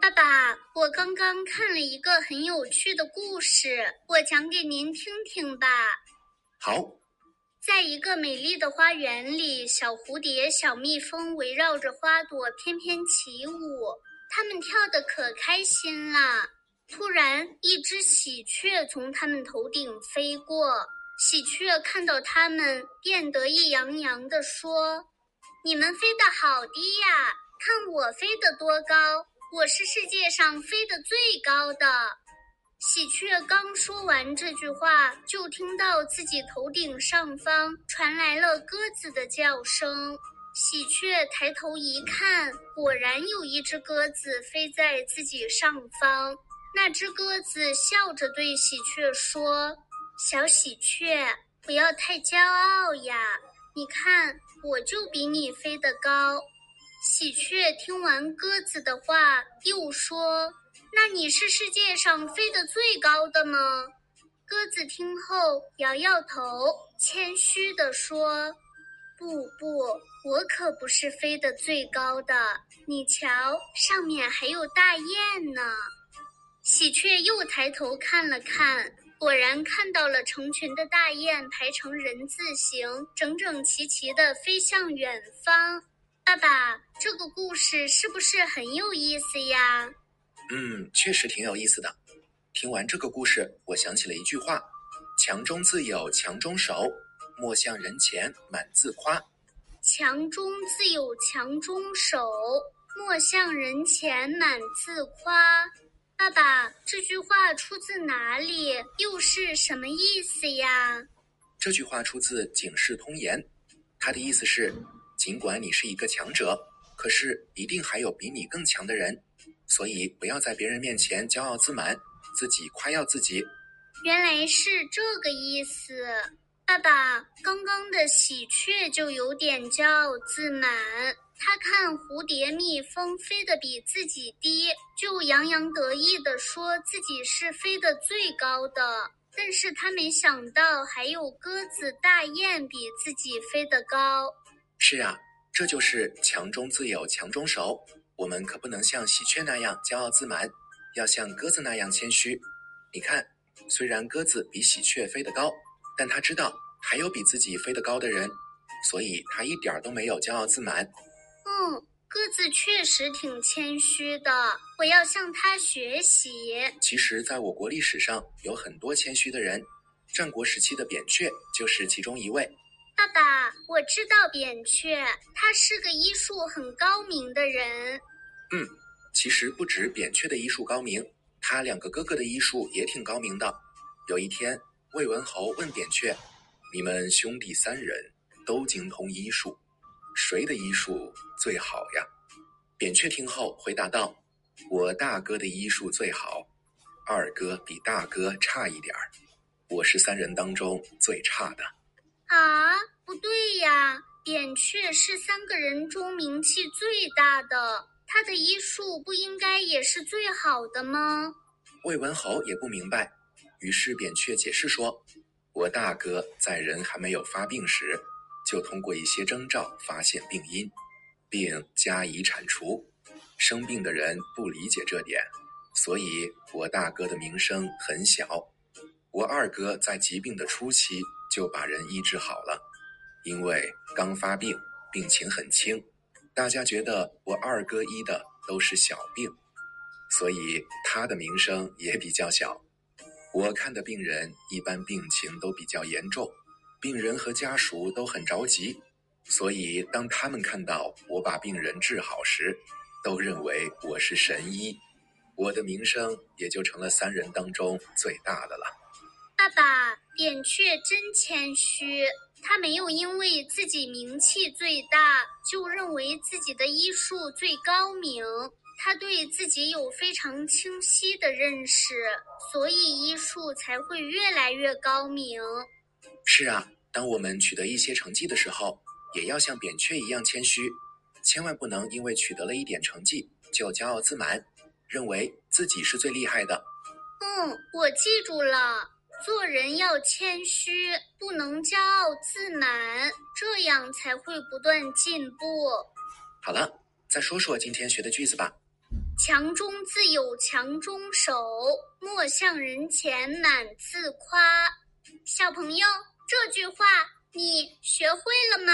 爸爸，我刚刚看了一个很有趣的故事，我讲给您听听吧。好，在一个美丽的花园里，小蝴蝶、小蜜蜂围绕着花朵翩翩起舞，它们跳得可开心了。突然，一只喜鹊从它们头顶飞过，喜鹊看到它们，便得意洋洋地说：“你们飞得好低呀！看我飞得多高！我是世界上飞得最高的。”喜鹊刚说完这句话，就听到自己头顶上方传来了鸽子的叫声。喜鹊抬头一看，果然有一只鸽子飞在自己上方。那只鸽子笑着对喜鹊说：“小喜鹊，不要太骄傲呀！你看，我就比你飞得高。”喜鹊听完鸽子的话，又说：“那你是世界上飞得最高的吗？”鸽子听后摇摇头，谦虚地说：“不不，我可不是飞得最高的。你瞧，上面还有大雁呢。”喜鹊又抬头看了看，果然看到了成群的大雁排成人字形，整整齐齐地飞向远方。爸爸，这个故事是不是很有意思呀？嗯，确实挺有意思的。听完这个故事，我想起了一句话：“强中自有强中手，莫向人前满自夸。”强中自有强中手，莫向人前满自夸。爸爸，这句话出自哪里？又是什么意思呀？这句话出自《警世通言》，它的意思是：尽管你是一个强者，可是一定还有比你更强的人，所以不要在别人面前骄傲自满，自己夸耀自己。原来是这个意思。爸爸，刚刚的喜鹊就有点骄傲自满。他看蝴蝶、蜜蜂飞得比自己低，就洋洋得意地说自己是飞得最高的。但是他没想到还有鸽子、大雁比自己飞得高。是啊，这就是强中自有强中手。我们可不能像喜鹊那样骄傲自满，要像鸽子那样谦虚。你看，虽然鸽子比喜鹊飞得高，但它知道还有比自己飞得高的人，所以它一点都没有骄傲自满。嗯，鸽子确实挺谦虚的，我要向它学习。其实，在我国历史上有很多谦虚的人，战国时期的扁鹊就是其中一位。爸爸，我知道扁鹊，他是个医术很高明的人。嗯，其实不止扁鹊的医术高明，他两个哥哥的医术也挺高明的。有一天，魏文侯问扁鹊：“你们兄弟三人都精通医术。”谁的医术最好呀？扁鹊听后回答道：“我大哥的医术最好，二哥比大哥差一点儿，我是三人当中最差的。”啊，不对呀！扁鹊是三个人中名气最大的，他的医术不应该也是最好的吗？魏文侯也不明白，于是扁鹊解释说：“我大哥在人还没有发病时。”就通过一些征兆发现病因，并加以铲除。生病的人不理解这点，所以我大哥的名声很小。我二哥在疾病的初期就把人医治好了，因为刚发病，病情很轻，大家觉得我二哥医的都是小病，所以他的名声也比较小。我看的病人一般病情都比较严重。病人和家属都很着急，所以当他们看到我把病人治好时，都认为我是神医，我的名声也就成了三人当中最大的了。爸爸，扁鹊真谦虚，他没有因为自己名气最大就认为自己的医术最高明，他对自己有非常清晰的认识，所以医术才会越来越高明。是啊。当我们取得一些成绩的时候，也要像扁鹊一样谦虚，千万不能因为取得了一点成绩就骄傲自满，认为自己是最厉害的。嗯，我记住了，做人要谦虚不能骄傲自满这样才会不断进步。好了再说说今天学的句子吧。强中自有强中手莫向人前满自夸。小朋友这句话你学会了吗？